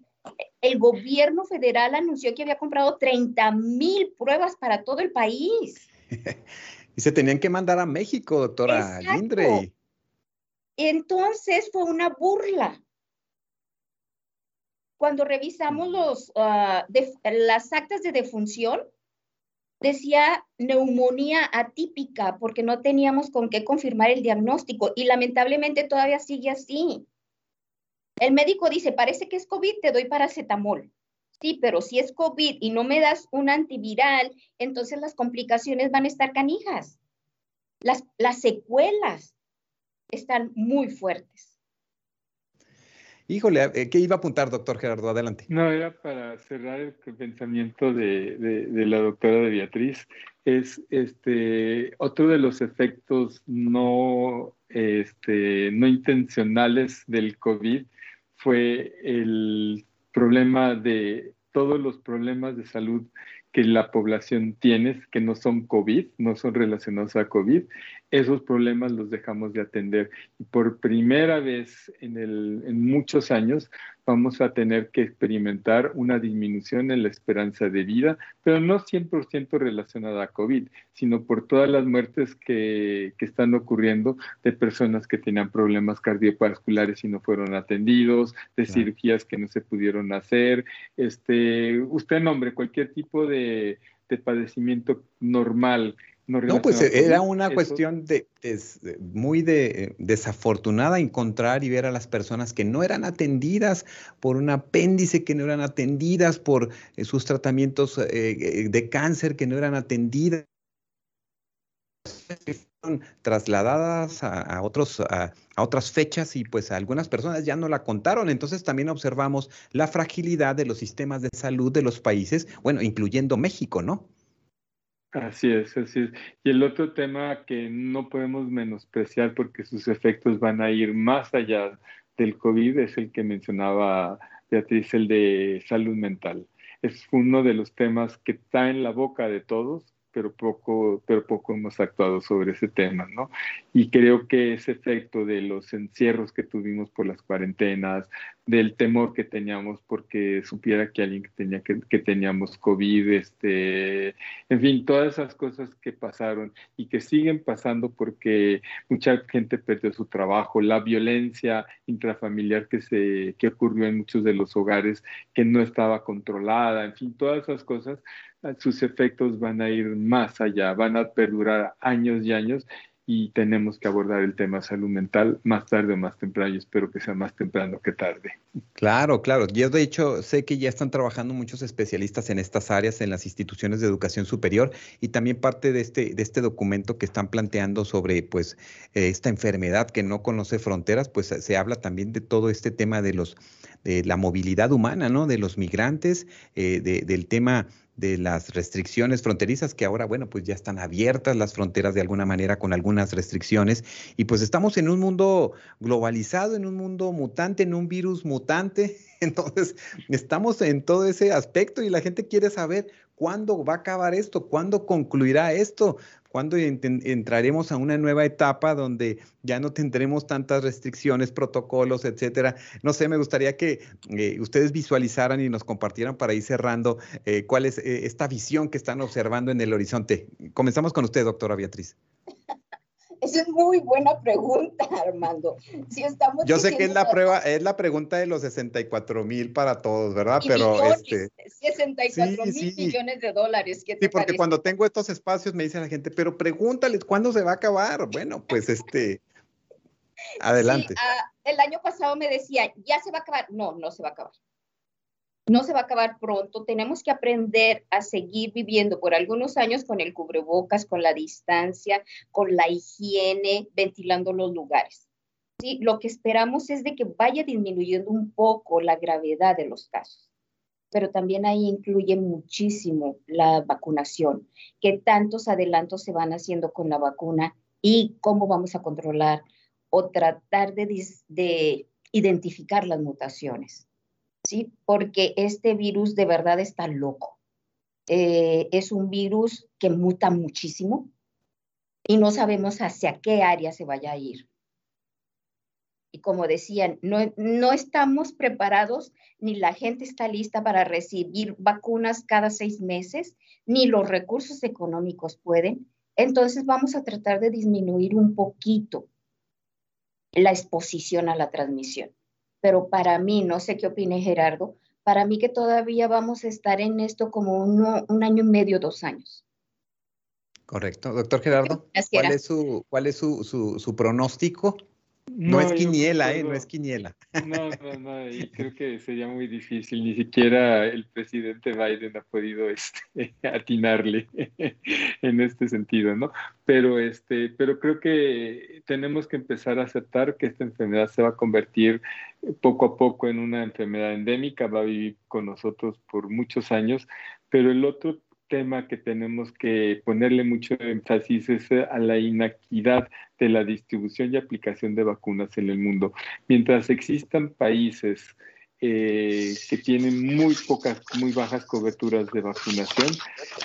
el gobierno federal anunció que había comprado 30 mil pruebas para todo el país. y se tenían que mandar a México, doctora Lindre. Entonces fue una burla. Cuando revisamos los, ah, las actas de defunción, decía neumonía atípica porque no teníamos con qué confirmar el diagnóstico y lamentablemente todavía sigue así. El médico dice, parece que es COVID, te doy paracetamol. Sí, pero si es COVID y no me das un antiviral, entonces las complicaciones van a estar canijas. Las, las secuelas están muy fuertes. Híjole, eh, ¿qué iba a apuntar, doctor Gerardo? Adelante. No, era para cerrar el pensamiento de, de, la doctora de Beatriz. Es este otro de los efectos no, este, no intencionales del COVID fue el problema de todos los problemas de salud que la población tiene, que no son COVID, no son relacionados a COVID, esos problemas los dejamos de atender. Y por primera vez en, el, en muchos años vamos a tener que experimentar una disminución en la esperanza de vida, pero no 100% relacionada a COVID, sino por todas las muertes que, que, están ocurriendo de personas que tenían problemas cardiovasculares y no fueron atendidos, de cirugías que no se pudieron hacer. Este, usted nombre cualquier tipo de, de padecimiento normal no, pues era una cuestión de, muy de, desafortunada encontrar y ver a las personas que no eran atendidas por un apéndice, que no eran atendidas por eh, sus tratamientos eh, eh, de cáncer, que no eran atendidas trasladadas a, otros, a, otras fechas y pues algunas personas ya no la contaron. Entonces también observamos la fragilidad de los sistemas de salud de los países, bueno, incluyendo México, ¿no? Así es, así es. Y el otro tema que no podemos menospreciar porque sus efectos van a ir más allá del COVID es el que mencionaba Beatriz, el de salud mental. Es uno de los temas que está en la boca de todos, pero poco, pero poco hemos actuado sobre ese tema, ¿no? Y creo que ese efecto de los encierros que tuvimos por las cuarentenas, del temor que teníamos porque supiera que alguien que tenía que, teníamos COVID, este, en fin, todas esas cosas que pasaron y que siguen pasando porque mucha gente perdió su trabajo, la violencia intrafamiliar que se que ocurrió en muchos de los hogares que no estaba controlada, en fin, todas esas cosas sus efectos van a ir más allá, van a perdurar años y años y tenemos que abordar el tema salud mental más tarde o más temprano y espero que sea más temprano que tarde. Claro, claro. Yo de hecho sé que ya están trabajando muchos especialistas en estas áreas en las instituciones de educación superior y también parte de este, de este documento que están planteando sobre pues esta enfermedad que no conoce fronteras, pues se habla también de todo este tema de los de la movilidad humana, ¿no? De los migrantes, eh, del tema de las restricciones fronterizas que ahora, bueno, pues ya están abiertas las fronteras de alguna manera con algunas restricciones. Y pues estamos en un mundo globalizado, en un mundo mutante, en un virus mutante, entonces estamos en todo ese aspecto y la gente quiere saber cuándo va a acabar esto, cuándo concluirá esto, ¿Cuándo entraremos a una nueva etapa donde ya no tendremos tantas restricciones, protocolos, etcétera? No sé, me gustaría que eh, ustedes visualizaran y nos compartieran para ir cerrando eh, cuál es eh, esta visión que están observando en el horizonte. Comenzamos con usted, doctora Beatriz. Esa es muy buena pregunta, Armando. Si estamos Yo sé que es la prueba, es la pregunta de los 64 mil para todos, ¿verdad? Pero este. 64 mil millones de dólares. sí, porque cuando tengo estos espacios me dice la gente, pero pregúntales cuándo se va a acabar. Bueno, pues este. Adelante. Ah, el año pasado me decía, ya se va a acabar. No, no se va a acabar no se va a acabar pronto. Tenemos que aprender a seguir viviendo por algunos años con el cubrebocas, con la distancia, con la higiene, ventilando los lugares. ¿Sí? Lo que esperamos es de que vaya disminuyendo un poco la gravedad de los casos. Pero también ahí incluye muchísimo la vacunación, qué tantos adelantos se van haciendo con la vacuna y cómo vamos a controlar o tratar de, de identificar las mutaciones. ¿Sí? Porque este virus de verdad está loco. Eh, es un virus que muta muchísimo y no sabemos hacia qué área se vaya a ir. Y como decían, no, no estamos preparados, ni la gente está lista para recibir vacunas cada seis meses, ni los recursos económicos pueden. Entonces vamos a tratar de disminuir un poquito la exposición a la transmisión. Pero para mí, no sé qué opine Gerardo, para mí que todavía vamos a estar en esto como un año y medio, dos años. Correcto. Doctor Gerardo, ¿cuál es su, cuál es su, su pronóstico no, es quiniela, ¿eh? No es quiniela. No, no, no, y creo que sería muy difícil. Ni siquiera el presidente Biden ha podido este, atinarle en este sentido, ¿no? Pero, este, pero creo que tenemos que empezar a aceptar que esta enfermedad se va a convertir poco a poco en una enfermedad endémica, va a vivir con nosotros por muchos años, pero el otro tema que tenemos que ponerle mucho énfasis es a la inequidad de la distribución y aplicación de vacunas en el mundo. Mientras existan países eh, que tienen muy pocas, muy bajas coberturas de vacunación,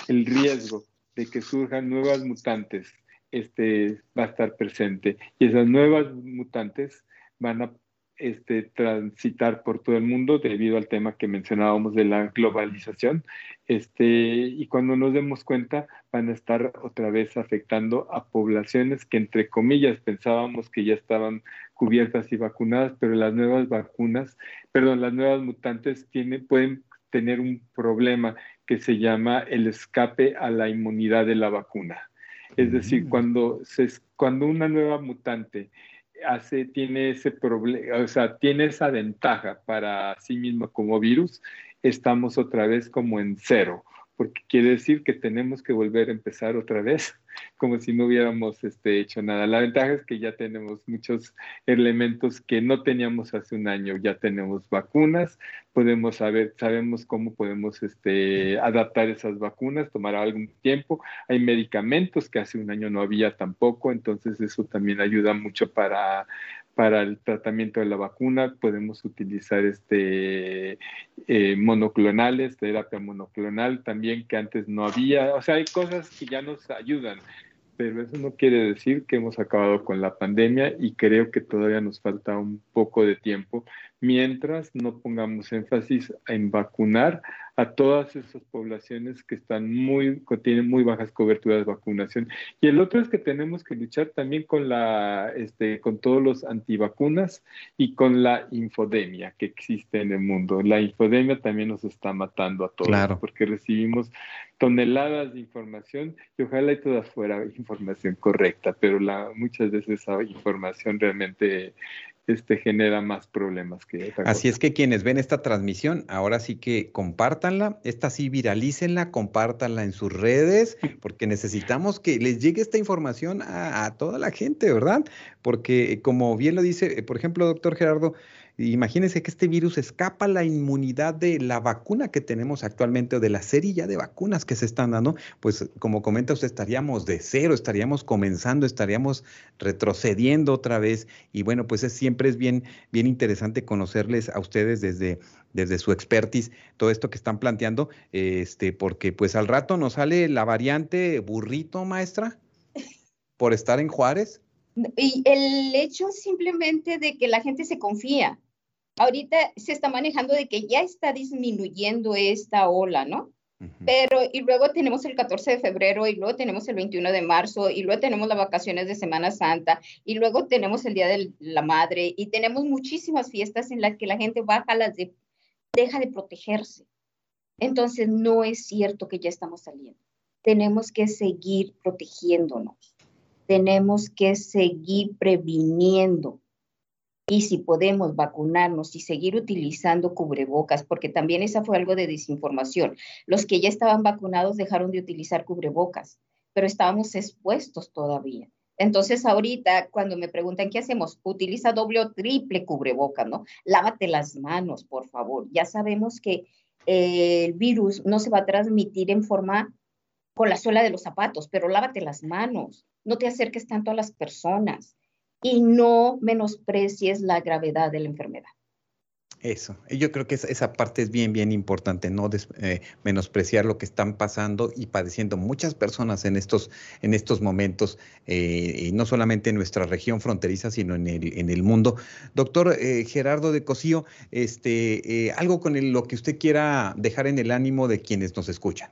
el riesgo de que surjan nuevas mutantes este, va a estar presente. Y esas nuevas mutantes van a este, transitar por todo el mundo debido al tema que mencionábamos de la globalización. Este, y cuando nos demos cuenta, van a estar otra vez afectando a poblaciones que, entre comillas, pensábamos que ya estaban cubiertas y vacunadas, pero las nuevas vacunas, perdón, las nuevas mutantes tienen, pueden tener un problema que se llama el escape a la inmunidad de la vacuna. Es decir, mm. cuando, se, cuando una nueva mutante hace, tiene ese problema, o sea, tiene esa ventaja para sí mismo como virus, estamos otra vez como en cero porque quiere decir que tenemos que volver a empezar otra vez, como si no hubiéramos este, hecho nada. La ventaja es que ya tenemos muchos elementos que no teníamos hace un año, ya tenemos vacunas, podemos saber, sabemos cómo podemos este, adaptar esas vacunas, tomará algún tiempo, hay medicamentos que hace un año no había tampoco, entonces eso también ayuda mucho para para el tratamiento de la vacuna podemos utilizar este eh, monoclonales, terapia monoclonal también que antes no había. O sea, hay cosas que ya nos ayudan, pero eso no quiere decir que hemos acabado con la pandemia y creo que todavía nos falta un poco de tiempo mientras no pongamos énfasis en vacunar a todas esas poblaciones que están muy, tienen muy bajas coberturas de vacunación. Y el otro es que tenemos que luchar también con la, este, con todos los antivacunas y con la infodemia que existe en el mundo. La infodemia también nos está matando a todos porque recibimos toneladas de información y ojalá y toda fuera información correcta, pero la, muchas veces esa información realmente este, genera más problemas que Así es que quienes ven esta transmisión, ahora sí que compártanla, esta sí viralícenla, compártanla en sus redes, porque necesitamos que les llegue esta información a, a toda la gente, ¿verdad? Porque como bien lo dice, por ejemplo, doctor Gerardo, Imagínense que este virus escapa la inmunidad de la vacuna que tenemos actualmente o de la serie ya de vacunas que se están dando, pues como comenta usted, estaríamos de cero, estaríamos comenzando, estaríamos retrocediendo otra vez. Y bueno, pues es, siempre es bien, bien interesante conocerles a ustedes desde, desde su expertise todo esto que están planteando, este, porque pues al rato nos sale la variante burrito, maestra, por estar en Juárez. Y el hecho simplemente de que la gente se confía ahorita se está manejando de que ya está disminuyendo esta ola, ¿no? Pero, y luego tenemos el 14 de febrero, y luego tenemos el 21 de marzo, y luego tenemos las vacaciones de Semana Santa, y luego tenemos el Día de la Madre, y tenemos muchísimas fiestas en las que la gente baja las de, deja de protegerse. Entonces, no es cierto que ya estamos saliendo. Tenemos que seguir protegiéndonos. Tenemos que seguir previniendo y si podemos vacunarnos y seguir utilizando cubrebocas, porque también esa fue algo de desinformación. Los que ya estaban vacunados dejaron de utilizar cubrebocas, pero estábamos expuestos todavía. Entonces, ahorita, cuando me preguntan qué hacemos, utiliza doble o triple cubrebocas, ¿no? Lávate las manos, por favor. Ya sabemos que eh, el virus no se va a transmitir en forma con la suela de los zapatos, pero lávate las manos. No te acerques tanto a las personas y no menosprecies la gravedad de la enfermedad. Eso, yo creo que esa, parte es bien, bien importante, no eh, menospreciar lo que están pasando y padeciendo muchas personas en estos, en estos momentos, eh, y no solamente en nuestra región fronteriza, sino en el, en el mundo. Doctor eh, Gerardo de Cosío, este, algo con lo que usted quiera dejar en el ánimo de quienes nos escuchan.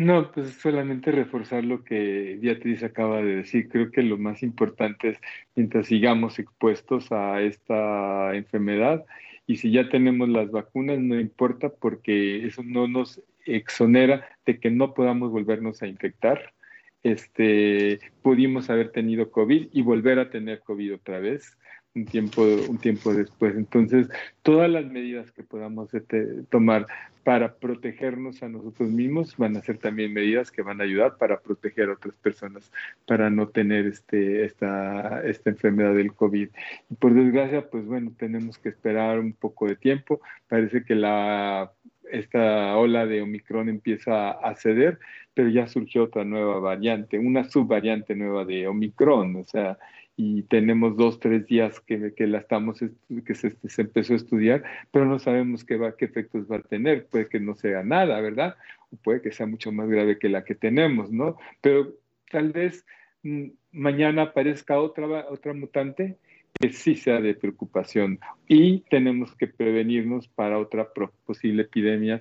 No, pues solamente reforzar lo que Beatriz acaba de decir. Creo que lo más importante es, mientras sigamos expuestos a esta enfermedad, y si ya tenemos las vacunas, no importa porque eso no nos exonera de que no podamos volvernos a infectar. Este, pudimos haber tenido COVID y volver a tener COVID otra vez un tiempo, un tiempo después. Entonces, todas las medidas que podamos este, tomar para protegernos a nosotros mismos van a ser también medidas que van a ayudar para proteger a otras personas, para no tener este, esta, esta enfermedad del COVID. Y por desgracia, pues bueno, tenemos que esperar un poco de tiempo. Parece que la esta ola de Omicron empieza a ceder, pero ya surgió otra nueva variante, una subvariante nueva de Omicron, o sea, y tenemos dos, tres días que, que la estamos, que se, se, empezó a estudiar, pero no sabemos qué, va, qué efectos va a tener. Puede que no sea nada, ¿verdad? O puede que sea mucho más grave que la que tenemos, ¿no? Pero tal vez mm, mañana aparezca otra, otra mutante que sí sea de preocupación y tenemos que prevenirnos para otra posible epidemia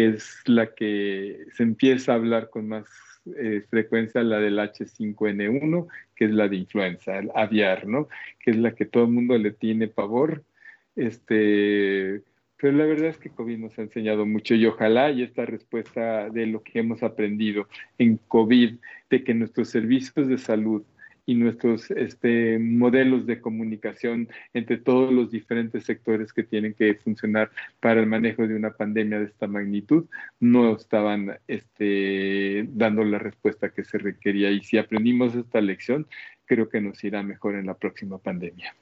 que es la que se empieza a hablar con más eh, frecuencia la del H5N1, que es la de influenza, el aviar, ¿no? Que es la que todo el mundo le tiene pavor. Este, pero la verdad es que COVID nos ha enseñado mucho y ojalá y esta respuesta de lo que hemos aprendido en COVID, de que nuestros servicios de salud y nuestros este, modelos de comunicación entre todos los diferentes sectores que tienen que funcionar para el manejo de una pandemia de esta magnitud no estaban este, dando la respuesta que se requería. Y si aprendimos esta lección, creo que nos irá mejor en la próxima pandemia.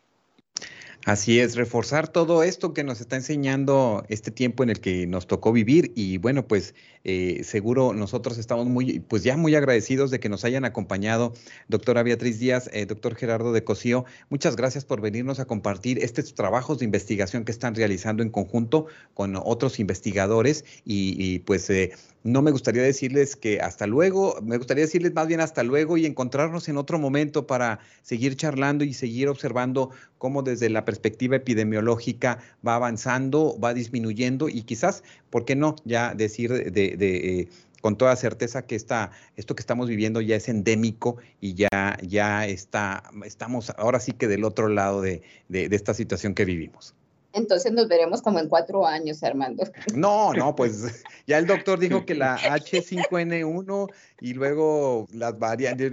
Así es, reforzar todo esto que nos está enseñando este tiempo en el que nos tocó vivir y bueno, pues eh, seguro nosotros estamos muy, pues ya muy agradecidos de que nos hayan acompañado, doctora Beatriz Díaz, eh, doctor Gerardo de Cosío. Muchas gracias por venirnos a compartir estos trabajos de investigación que están realizando en conjunto con otros investigadores y, pues eh, no me gustaría decirles que hasta luego, me gustaría decirles más bien hasta luego y encontrarnos en otro momento para seguir charlando y seguir observando cómo desde la perspectiva epidemiológica va avanzando, va disminuyendo y quizás, ¿por qué no? Ya decir de, eh, con toda certeza que esta, esto que estamos viviendo ya es endémico y ya, ya está, estamos ahora sí que del otro lado de esta situación que vivimos. Entonces nos veremos como en cuatro años, Armando. No, no, pues ya el doctor dijo que la H5N1 y luego las variantes,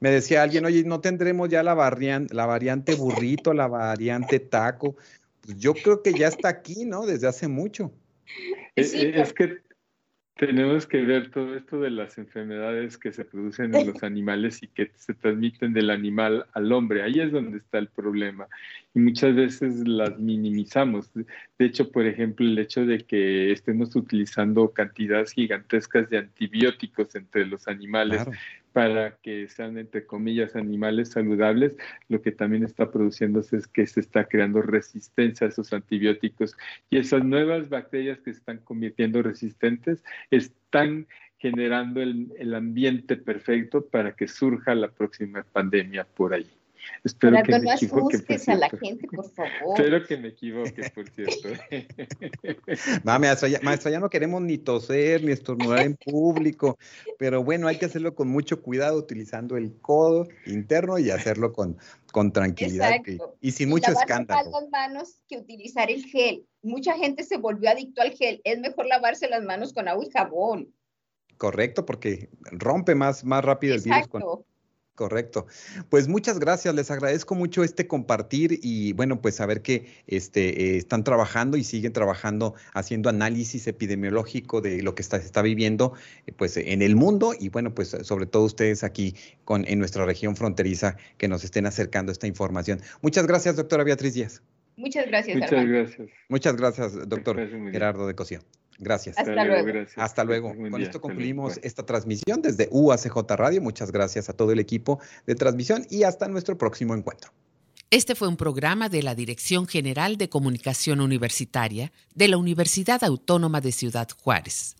me decía alguien, oye, ¿no tendremos ya la, variante, la variante burrito, la variante taco? Pues yo creo que ya está aquí, ¿no? Desde hace mucho. es, es que tenemos que ver todo esto de las enfermedades que se producen en los animales y que se transmiten del animal al hombre. Ahí es donde está el problema. Y muchas veces las minimizamos. De hecho, por ejemplo, el hecho de que estemos utilizando cantidades gigantescas de antibióticos entre los animales para que sean, entre comillas, animales saludables, lo que también está produciéndose es que se está creando resistencia a esos antibióticos y esas nuevas bacterias que se están convirtiendo resistentes están generando el, el ambiente perfecto para que surja la próxima pandemia por ahí. Espero que me equivoque, a la gente, por favor. Espero que me equivoque, por cierto. no, maestra, ya, maestra, ya no queremos ni toser ni estornudar en público, pero bueno, hay que hacerlo con mucho cuidado, utilizando el codo interno y hacerlo con, con tranquilidad y, sin mucho escándalo. las manos que utilizar el gel. Mucha gente se volvió adicto al gel. Es mejor lavarse las manos con agua y jabón. Correcto, porque rompe más, más rápido el virus. Con, Correcto. Pues muchas gracias, les agradezco mucho este compartir y bueno, pues saber que este, eh, están trabajando y siguen trabajando haciendo análisis epidemiológico de lo que está, se está viviendo eh, pues en el mundo y bueno, pues sobre todo ustedes aquí con, en nuestra región fronteriza que nos estén acercando esta información. Muchas gracias, doctora Beatriz Díaz. Muchas gracias. Muchas gracias. Muchas gracias, doctor Gerardo de Cosío. Gracias. Hasta, luego. Hasta luego. Con esto concluimos esta transmisión desde UACJ Radio. Muchas gracias a todo el equipo de transmisión y hasta nuestro próximo encuentro. Este fue un programa de la Dirección General de Comunicación Universitaria de la Universidad Autónoma de Ciudad Juárez.